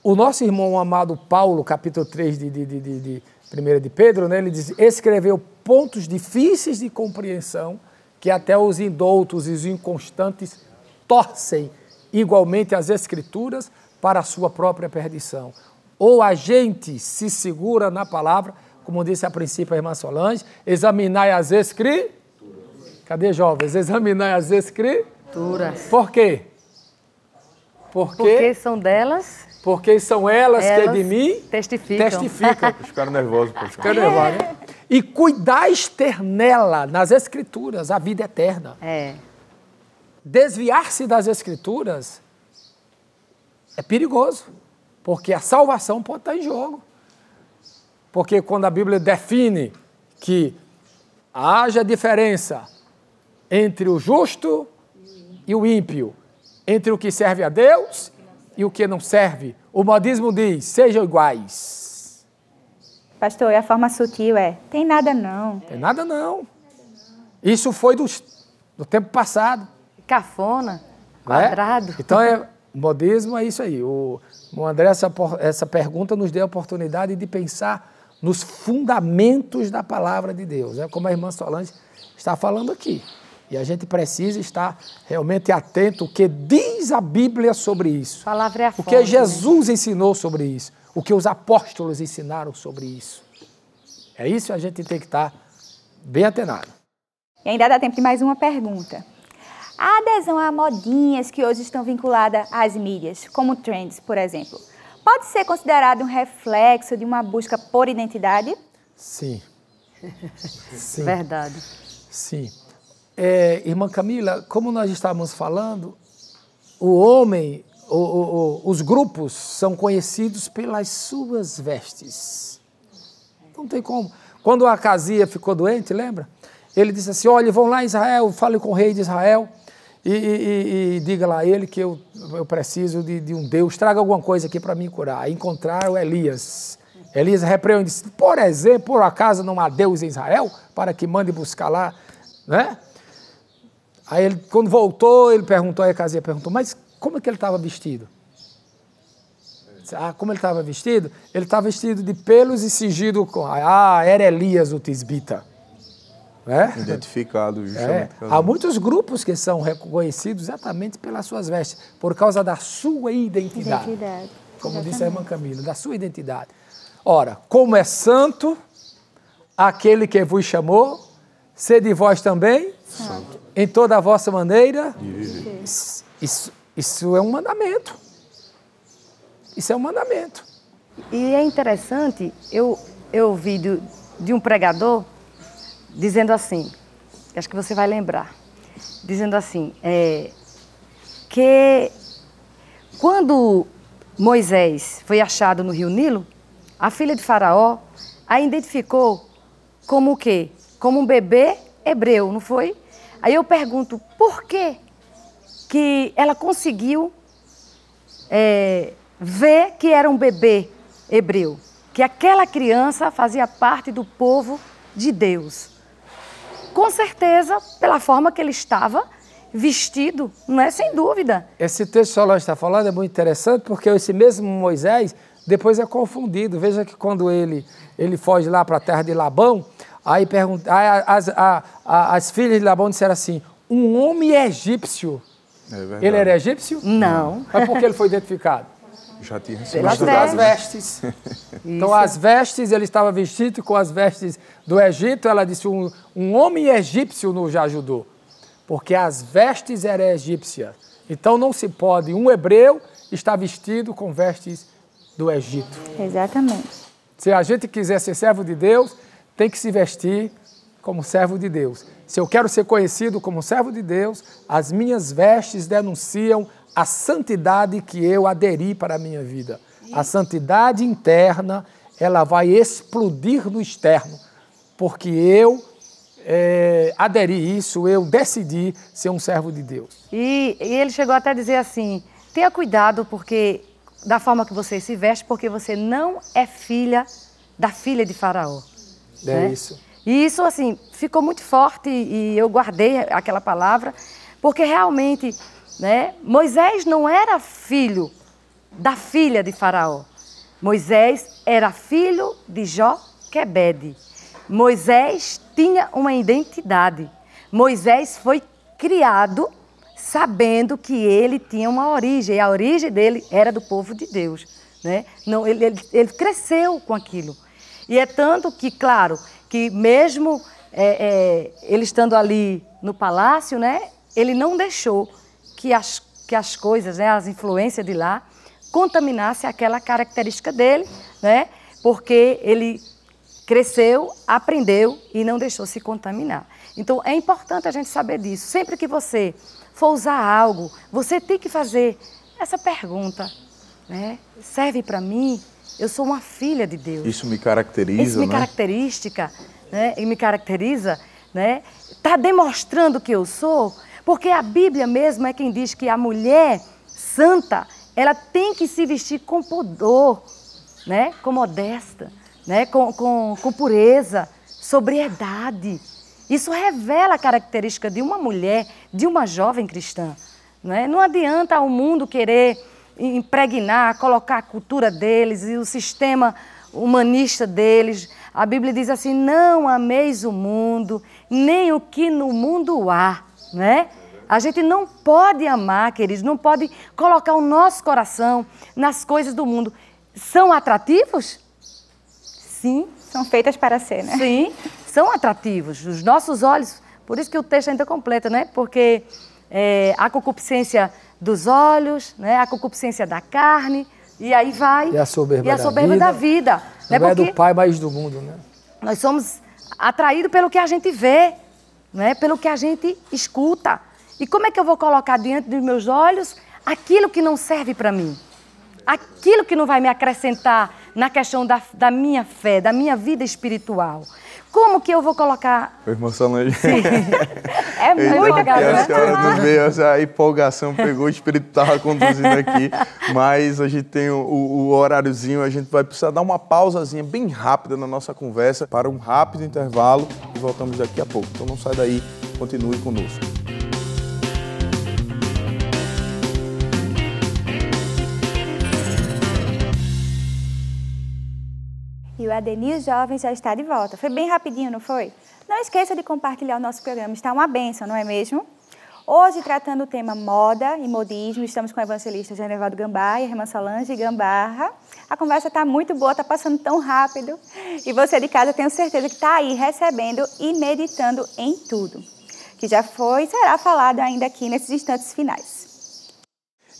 o nosso irmão amado Paulo, capítulo 3 de, de, de, de, de 1 de Pedro, né, ele diz, escreveu pontos difíceis de compreensão que até os indoutos e os inconstantes torcem igualmente as escrituras para a sua própria perdição. Ou a gente se segura na palavra, como disse a princípio a irmã Solange, examinai as escrituras. Cadê jovens? Examinai as escrituras. Por quê? Porque, Porque são delas porque são elas, elas que de mim testificam. testificam. Ficaram nervosos. Ficaram nervosos. Né? E cuidar externela nas escrituras, a vida eterna. É. Desviar-se das escrituras é perigoso, porque a salvação pode estar em jogo. Porque quando a Bíblia define que haja diferença entre o justo e o ímpio, entre o que serve a Deus e o que não serve. O modismo diz: sejam iguais. Pastor, e a forma sutil é: tem nada não. Tem nada não. Isso foi do, do tempo passado. Cafona, é? quadrado. É? Então, é, modismo é isso aí. O, o André, essa, essa pergunta nos deu a oportunidade de pensar nos fundamentos da palavra de Deus. É como a irmã Solange está falando aqui. E a gente precisa estar realmente atento o que diz a Bíblia sobre isso. A palavra é a O que Jesus né? ensinou sobre isso. O que os apóstolos ensinaram sobre isso. É isso que a gente tem que estar bem atenado. E ainda dá tempo de mais uma pergunta. A adesão a modinhas que hoje estão vinculadas às mídias, como trends, por exemplo, pode ser considerado um reflexo de uma busca por identidade? Sim. Sim. Verdade. Sim. É, irmã Camila, como nós estávamos falando, o homem, o, o, os grupos são conhecidos pelas suas vestes. Não tem como. Quando a Casia ficou doente, lembra? Ele disse assim: Olha, vão lá em Israel, fale com o rei de Israel e, e, e, diga lá a ele que eu, eu preciso de, de um Deus, traga alguma coisa aqui para me curar. Encontraram Elias. Elias repreendeu e disse: Por exemplo, por acaso não há Deus em Israel para que mande buscar lá, né? Aí ele, quando voltou, ele perguntou, aí a Casia perguntou, mas como é que ele estava vestido? Ah, como ele estava vestido? Ele estava vestido de pelos e cingido com. Ah, era Elias o Tisbita. É? Identificado, justamente. É. Há muitos grupos que são reconhecidos exatamente pelas suas vestes, por causa da sua identidade. Identidade. Como exatamente. disse a irmã Camila, da sua identidade. Ora, como é santo aquele que vos chamou, sede vós também santo em toda a vossa maneira. Isso, isso, isso é um mandamento. Isso é um mandamento. E é interessante, eu, eu ouvi de, de um pregador dizendo assim, acho que você vai lembrar, dizendo assim, é, que quando Moisés foi achado no rio Nilo, a filha de Faraó a identificou como o quê? Como um bebê hebreu, não foi? Aí eu pergunto, por que, que ela conseguiu é, ver que era um bebê hebreu? Que aquela criança fazia parte do povo de Deus. Com certeza, pela forma que ele estava vestido, não é? Sem dúvida. Esse texto que o está falando é muito interessante porque esse mesmo Moisés depois é confundido. Veja que quando ele, ele foge lá para a terra de Labão, Aí, pergunta, aí as, a, a, as filhas de Labão disseram assim: um homem egípcio. É ele era egípcio? Não. Mas por que ele foi identificado? Já tinha Pelas as vestes. então, as vestes, ele estava vestido com as vestes do Egito. Ela disse: um, um homem egípcio nos ajudou. Porque as vestes eram egípcias. Então, não se pode um hebreu estar vestido com vestes do Egito. Exatamente. Se a gente quiser ser servo de Deus, tem que se vestir como servo de Deus. Se eu quero ser conhecido como servo de Deus, as minhas vestes denunciam a santidade que eu aderi para a minha vida. A santidade interna, ela vai explodir no externo, porque eu é, aderi isso, eu decidi ser um servo de Deus. E, e ele chegou até a dizer assim: tenha cuidado porque da forma que você se veste, porque você não é filha da filha de Faraó. É né? isso. E isso, assim, ficou muito forte e eu guardei aquela palavra, porque realmente, né, Moisés não era filho da filha de Faraó. Moisés era filho de Joquebede. Moisés tinha uma identidade. Moisés foi criado sabendo que ele tinha uma origem, e a origem dele era do povo de Deus. Né? Não, ele, ele, ele cresceu com aquilo. E é tanto que, claro, que mesmo é, é, ele estando ali no palácio, né, ele não deixou que as, que as coisas, né, as influências de lá, contaminassem aquela característica dele, né, porque ele cresceu, aprendeu e não deixou se contaminar. Então é importante a gente saber disso. Sempre que você for usar algo, você tem que fazer essa pergunta, né? Serve para mim? Eu sou uma filha de Deus. Isso me caracteriza, Isso me né? característica, né? E me caracteriza, né? Está demonstrando que eu sou, porque a Bíblia mesmo é quem diz que a mulher santa, ela tem que se vestir com pudor, né? Com modesta, né? Com, com, com pureza, sobriedade. Isso revela a característica de uma mulher, de uma jovem cristã. Não, é? não adianta o mundo querer impregnar, colocar a cultura deles e o sistema humanista deles. A Bíblia diz assim: não ameis o mundo, nem o que no mundo há. Né? A gente não pode amar, queridos, não pode colocar o nosso coração nas coisas do mundo. São atrativos? Sim. São feitas para ser, né? Sim, são atrativos. Os nossos olhos, por isso que o texto ainda completa, né? Porque é, a concupiscência dos olhos, né? a concupiscência da carne, e aí vai. E a soberba, e a soberba da vida. Da vida não né? é do pai, mas do mundo, né? Nós somos atraídos pelo que a gente vê, né? pelo que a gente escuta. E como é que eu vou colocar diante dos meus olhos aquilo que não serve para mim? Aquilo que não vai me acrescentar na questão da, da minha fé, da minha vida espiritual. Como que eu vou colocar. Foi Solange. é muito legal, né? A senhora não veio, essa empolgação pegou, o espírito estava conduzindo aqui, mas a gente tem o, o, horáriozinho, a gente vai precisar dar uma pausazinha bem rápida na nossa conversa para um rápido intervalo e voltamos daqui a pouco. Então não sai daí, continue conosco. E o Adenir Jovem já está de volta. Foi bem rapidinho, não foi? Não esqueça de compartilhar o nosso programa, está uma benção, não é mesmo? Hoje, tratando o tema moda e modismo, estamos com o evangelista Genevaldo Gambá e a irmã Solange Gambarra. A conversa está muito boa, está passando tão rápido. E você de casa, tenho certeza que está aí recebendo e meditando em tudo. Que já foi e será falado ainda aqui nesses instantes finais.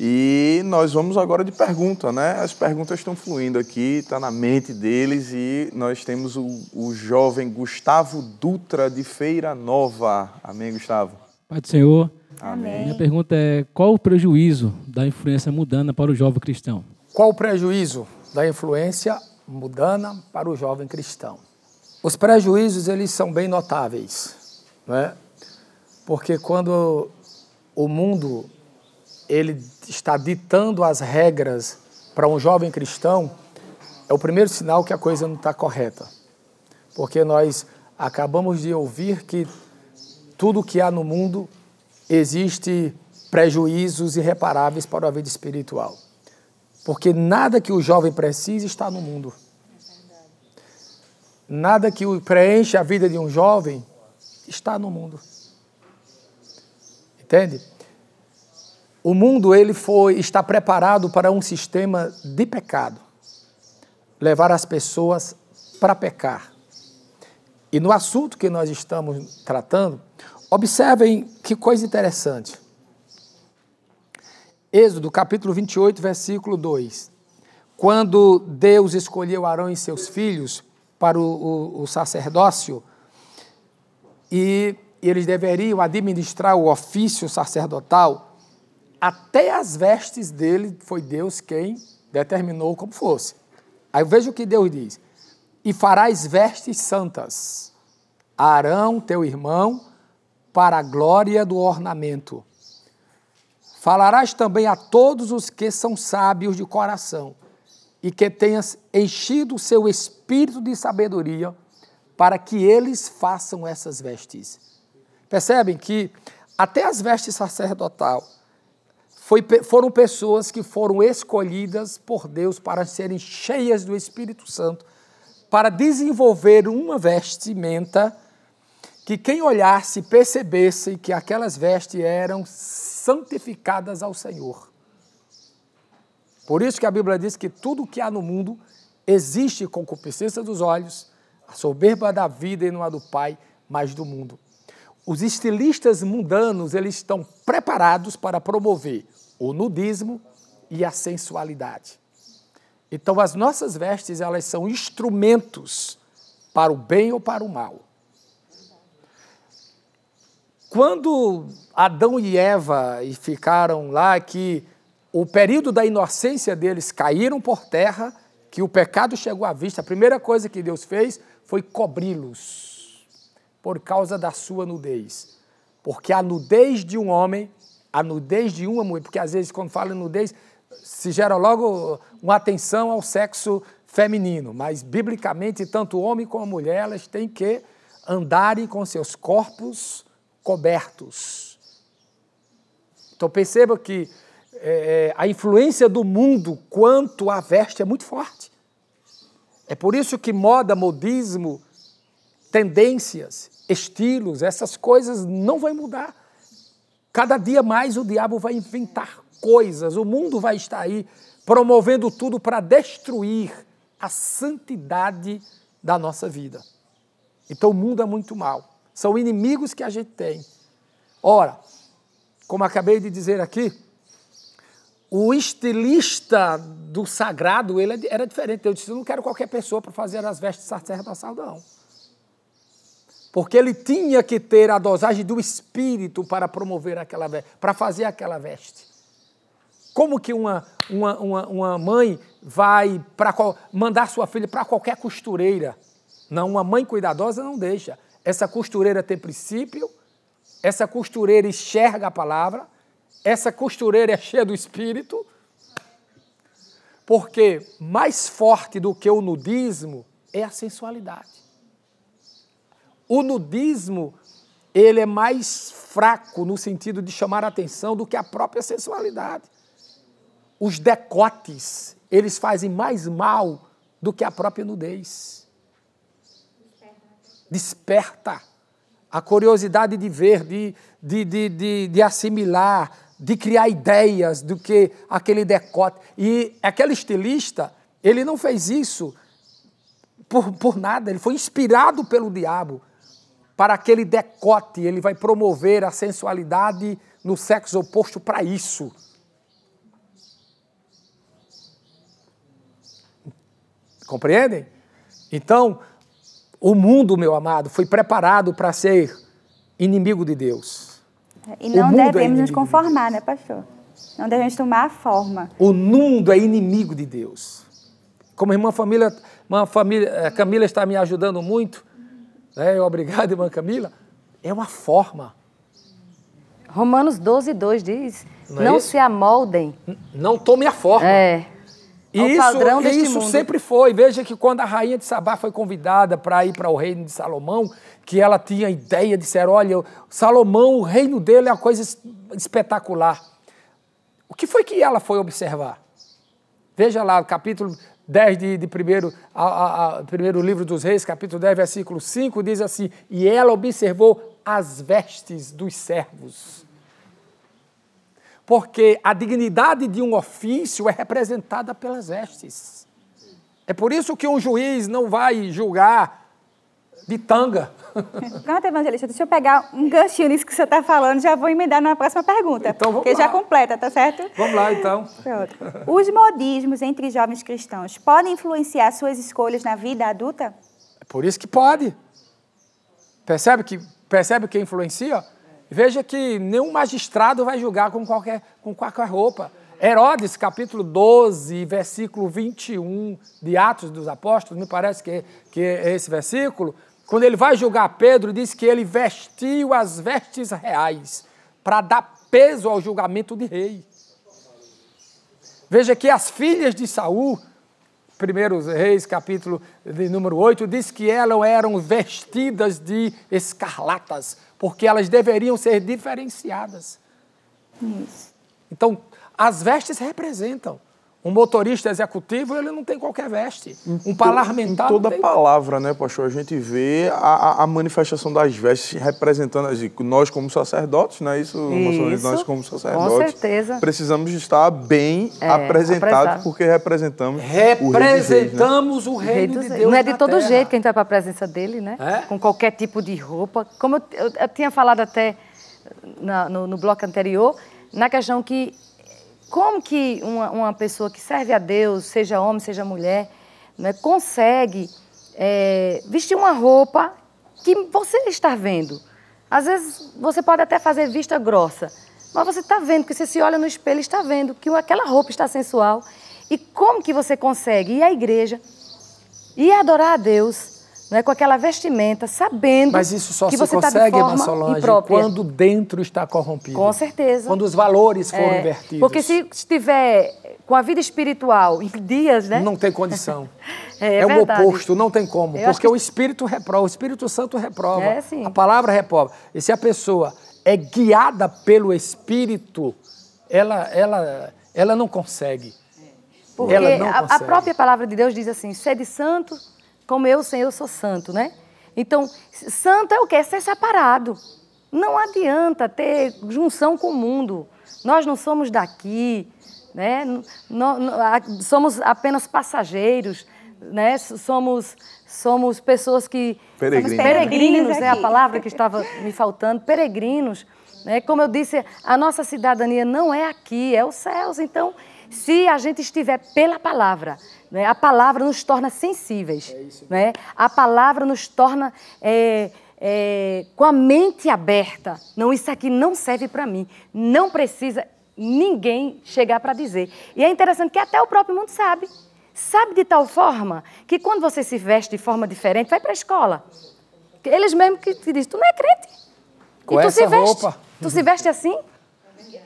E nós vamos agora de pergunta, né? As perguntas estão fluindo aqui, está na mente deles e nós temos o, o, jovem Gustavo Dutra de Feira Nova. Amém, Gustavo? Pai do Senhor. Amém. Minha pergunta é: qual o prejuízo da influência mudana para o jovem cristão? Qual o prejuízo da influência mudana para o jovem cristão? Os prejuízos eles são bem notáveis, né? Porque quando o mundo ele está ditando as regras para um jovem cristão, é o primeiro sinal que a coisa não está correta. Porque nós acabamos de ouvir que tudo que há no mundo existe prejuízos irreparáveis para a vida espiritual. Porque nada que o jovem precise está no mundo. Nada que preenche a vida de um jovem está no mundo. Entende? O mundo ele foi está preparado para um sistema de pecado, levar as pessoas para pecar. E no assunto que nós estamos tratando, observem que coisa interessante. Êxodo capítulo 28, versículo 2. Quando Deus escolheu Arão e seus filhos para o, o, o sacerdócio, e eles deveriam administrar o ofício sacerdotal, até as vestes dele foi Deus quem determinou como fosse. Aí veja o que Deus diz: E farás vestes santas Arão, teu irmão, para a glória do ornamento. Falarás também a todos os que são sábios de coração e que tenhas enchido o seu espírito de sabedoria para que eles façam essas vestes. Percebem que até as vestes sacerdotal foi, foram pessoas que foram escolhidas por Deus para serem cheias do Espírito Santo, para desenvolver uma vestimenta que quem olhasse percebesse que aquelas vestes eram santificadas ao Senhor. Por isso que a Bíblia diz que tudo que há no mundo existe concupiscência dos olhos, a soberba da vida e não a do Pai, mas do mundo. Os estilistas mundanos, eles estão preparados para promover o nudismo e a sensualidade. Então, as nossas vestes, elas são instrumentos para o bem ou para o mal. Quando Adão e Eva ficaram lá, que o período da inocência deles caíram por terra, que o pecado chegou à vista, a primeira coisa que Deus fez foi cobri-los por causa da sua nudez. Porque a nudez de um homem, a nudez de uma mulher, porque às vezes quando fala nudez, se gera logo uma atenção ao sexo feminino, mas biblicamente tanto o homem como a mulher, elas têm que andarem com seus corpos cobertos. Então perceba que é, a influência do mundo quanto à veste é muito forte. É por isso que moda, modismo, tendências, estilos, essas coisas não vão mudar. Cada dia mais o diabo vai inventar coisas, o mundo vai estar aí promovendo tudo para destruir a santidade da nossa vida. Então o mundo é muito mal. São inimigos que a gente tem. Ora, como acabei de dizer aqui, o estilista do sagrado ele era diferente. Eu disse: eu não quero qualquer pessoa para fazer as vestes sacerdotais, não porque ele tinha que ter a dosagem do espírito para promover aquela para fazer aquela veste. Como que uma, uma, uma, uma mãe vai para mandar sua filha para qualquer costureira? Não, uma mãe cuidadosa não deixa. Essa costureira tem princípio, essa costureira enxerga a palavra, essa costureira é cheia do espírito, porque mais forte do que o nudismo é a sensualidade. O nudismo, ele é mais fraco no sentido de chamar a atenção do que a própria sensualidade. Os decotes, eles fazem mais mal do que a própria nudez. Desperta a curiosidade de ver, de, de, de, de, de assimilar, de criar ideias do que aquele decote. E aquele estilista, ele não fez isso por, por nada, ele foi inspirado pelo diabo para aquele decote, ele vai promover a sensualidade no sexo oposto para isso. Compreendem? Então, o mundo, meu amado, foi preparado para ser inimigo de Deus. E não é devemos é nos conformar, de né, pastor? Não devemos tomar a forma. O mundo é inimigo de Deus. Como irmã família, irmã família eh, Camila está me ajudando muito, né? Obrigado, irmã Camila. É uma forma. Romanos 12, 2 diz: Não, é não se amoldem. Não tome a forma. É. Isso, padrão deste isso mundo. sempre foi. Veja que quando a rainha de Sabá foi convidada para ir para o reino de Salomão, que ela tinha ideia de ser, olha, Salomão, o reino dele é uma coisa espetacular. O que foi que ela foi observar? Veja lá, o capítulo 10 de, de primeiro, a, a, primeiro livro dos reis, capítulo 10, versículo 5, diz assim, e ela observou as vestes dos servos. Porque a dignidade de um ofício é representada pelas vestes. É por isso que um juiz não vai julgar de tanga. Pronto, evangelista, deixa eu pegar um ganchinho nisso que você está falando, já vou emendar na próxima pergunta. Então porque lá. já completa, tá certo? Vamos lá, então. Pronto. Os modismos entre jovens cristãos podem influenciar suas escolhas na vida adulta? É por isso que pode. Percebe que percebe que influencia? Veja que nenhum magistrado vai julgar com qualquer, com qualquer roupa. Herodes, capítulo 12, versículo 21 de Atos dos Apóstolos, me parece que, é, que é esse versículo, quando ele vai julgar Pedro, diz que ele vestiu as vestes reais para dar peso ao julgamento de rei. Veja que as filhas de Saul, primeiros reis, capítulo de número 8, diz que elas eram vestidas de escarlatas, porque elas deveriam ser diferenciadas. Isso. Então, as vestes representam. Um motorista executivo, ele não tem qualquer veste. Um parlamentar. Em toda tem... palavra, né, pastor? A gente vê a, a manifestação das vestes representando assim, nós como sacerdotes, né? Isso, Isso nós como sacerdotes. Com certeza. Precisamos estar bem é, apresentados, apresentado. porque representamos. Representamos o reino de Deus. Reino de Deus não é de todo terra. jeito que a gente vai para a presença dele, né? É? Com qualquer tipo de roupa. Como eu, eu, eu tinha falado até na, no, no bloco anterior, na questão que como que uma, uma, pessoa que serve a Deus, seja homem, seja mulher, né, consegue é, vestir uma roupa que você está vendo? Às vezes você pode até fazer vista grossa, mas você está vendo, que você se olha no espelho está vendo que aquela roupa está sensual. E como que você consegue ir à igreja e adorar a Deus né, com aquela vestimenta, sabendo Mas isso só que se você consegue, tá de forma Solange, imprópria. quando dentro está corrompido. Com certeza. Quando os valores foram É, invertidos. Porque se estiver com a vida espiritual em dias, né? Não tem condição. É, é o verdade. oposto, não tem como. Eu Porque que- o Espírito reprova, o Espírito Santo reprova. É. A palavra reprova. E se a pessoa é guiada pelo Espírito, ela, ela, ela não consegue. Porque ela não a, a consegue. própria palavra de Deus diz assim: sede santo, como eu, Senhor, sou santo, né? Então, santo é o quê? É ser separado. Não adianta ter junção com o mundo. Nós não somos daqui, né? N- nó- nó- a- somos apenas passageiros, né? Somos, somos pessoas que Peregrinos. peregrinos é a palavra que estava me faltando, peregrinos. Né? Como eu disse, a nossa cidadania não é aqui, é os céus. Então, se a gente estiver pela palavra, né? a palavra nos torna sensíveis. né? A palavra nos torna é, é, com a mente aberta. Não, isso aqui não serve para mim. Não precisa ninguém chegar para dizer. E é interessante que até o próprio mundo sabe. Sabe de tal forma que quando você se veste de forma diferente, vai para a escola. Eles mesmos que te dizem, tu não é crente. Com e tu essa se veste. roupa. Tu se veste assim?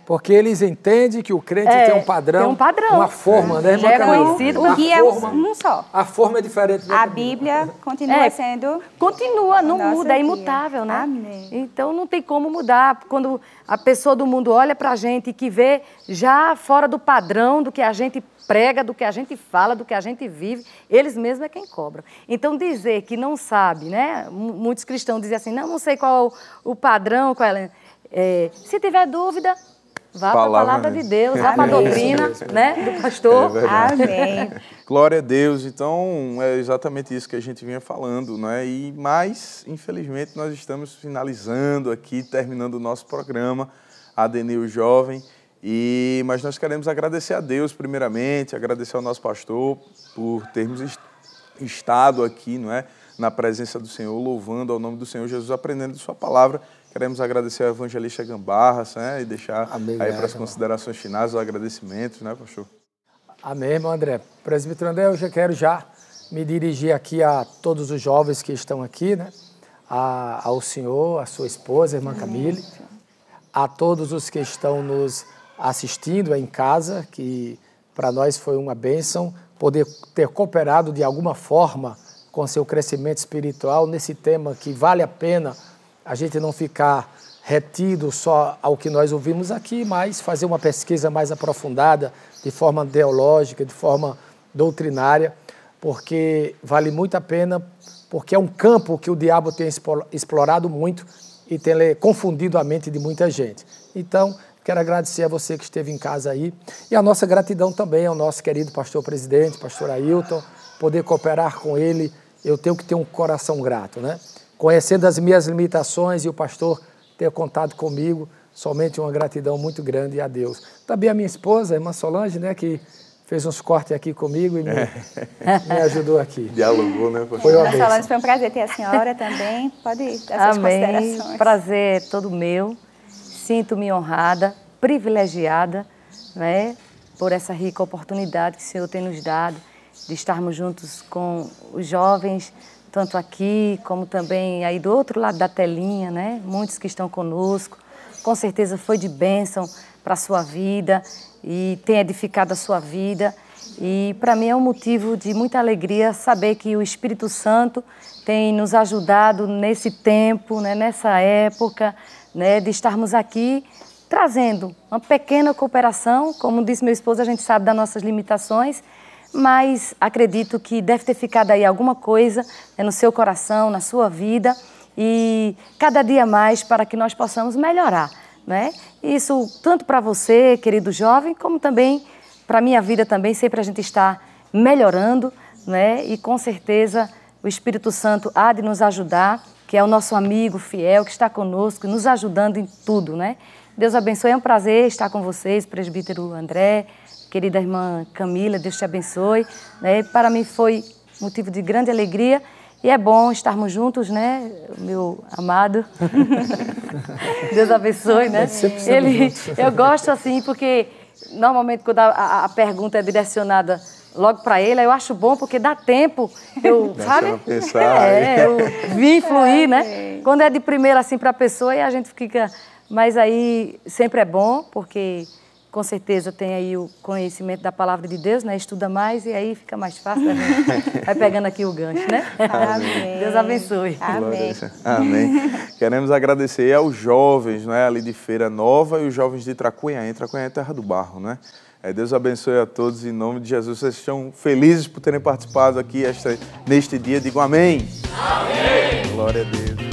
Porque eles entendem que o crente É, tem um padrão. tem um padrão. Uma forma, né, irmã Já é conhecido A O guia é um, só. A forma é diferente. A? Bíblia continua É. sendo. Continua, não muda, é imutável, né? Amém. Então não tem como mudar. Quando a pessoa do mundo olha pra gente e que vê já fora do padrão do que a gente prega, do que a gente fala, do que a gente vive, eles mesmos é quem cobram. Então dizer que não sabe, né? Muitos cristãos dizem assim, não, não sei qual o, o padrão, qual é. É, se tiver dúvida, vá para a Palavra palavra de. Deus, vá para a doutrina, né? Do pastor. É. Amém. Glória a Deus. Então, é exatamente isso que a gente vinha falando, né? E mas, infelizmente, nós estamos finalizando aqui, terminando o nosso programa, Adenil Jovem. E mas nós queremos agradecer a Deus primeiramente, agradecer ao nosso pastor por termos est- estado aqui, não é? Na presença do Senhor, louvando ao nome do Senhor Jesus, aprendendo de sua palavra. Queremos agradecer ao evangelista Gambarras, né? E deixar Amém, aí para as considerações finais, os agradecimentos, né, pastor? Amém, irmão André. Presbítero André, eu já quero já me dirigir aqui a todos os jovens que estão aqui, né? A- ao senhor, a sua esposa, a irmã Camille, a todos os que estão nos assistindo em casa, que para nós foi uma bênção poder ter cooperado de alguma forma com seu crescimento espiritual nesse tema que vale a pena a gente não ficar retido só ao que nós ouvimos aqui, mas fazer uma pesquisa mais aprofundada, de forma teológica, de forma doutrinária, porque vale muito a pena, porque é um campo que o diabo tem explorado muito e tem confundido a mente de muita gente. Então, quero agradecer a você que esteve em casa aí e a nossa gratidão também ao nosso querido pastor presidente, pastor Ailton, poder cooperar com ele, eu tenho que ter um coração grato, né? Conhecendo as minhas limitações e o pastor ter contado comigo, somente uma gratidão muito grande a Deus. Também a minha esposa, a irmã Solange, né, que fez uns cortes aqui comigo e me, me ajudou aqui. Dialogou, né, pastor? Foi uma bênção. Solange, foi um prazer ter a senhora também. Pode dar suas Amém. considerações. Prazer é todo meu. Sinto-me honrada, privilegiada, né, por essa rica oportunidade que o Senhor tem nos dado de estarmos juntos com os jovens, tanto aqui como também aí do outro lado da telinha, né? Muitos que estão conosco. Com certeza foi de bênção para a sua vida e tem edificado a sua vida. E para mim é um motivo de muita alegria saber que o Espírito Santo tem nos ajudado nesse tempo, né, nessa época, né, de estarmos aqui trazendo uma pequena cooperação. Como disse meu esposo, a gente sabe das nossas limitações, mas acredito que deve ter ficado aí alguma coisa né, no seu coração, na sua vida e cada dia mais para que nós possamos melhorar. Né? Isso tanto para você, querido jovem, como também para minha vida também, sempre a gente está melhorando né? e com certeza o Espírito Santo há de nos ajudar, que é o nosso amigo fiel, que está conosco, nos ajudando em tudo. Né? Deus abençoe, é um prazer estar com vocês, presbítero André, querida irmã Camila, Deus te abençoe. Né? Para mim foi motivo de grande alegria e é bom estarmos juntos, né, meu amado. Deus abençoe, né? Ele, eu gosto assim porque normalmente quando a, a pergunta é direcionada logo para ele, eu acho bom porque dá tempo, eu, sabe? Pensar. É, eu vim fluir, né? Quando é de primeira assim para a pessoa e a gente fica, mas aí sempre é bom porque com certeza tem aí o conhecimento da palavra de Deus, né? Estuda mais e aí fica mais fácil, né? vai pegando aqui o gancho, né? Amém. Deus abençoe. Amém. Amém. Queremos agradecer aos jovens, né, ali de Feira Nova e os jovens de Tracunhaém. Tracunhaém é terra do barro, né? É, Deus abençoe a todos em nome de Jesus. Vocês estão felizes por terem participado aqui esta, neste dia. Digo amém. Amém. Glória a Deus.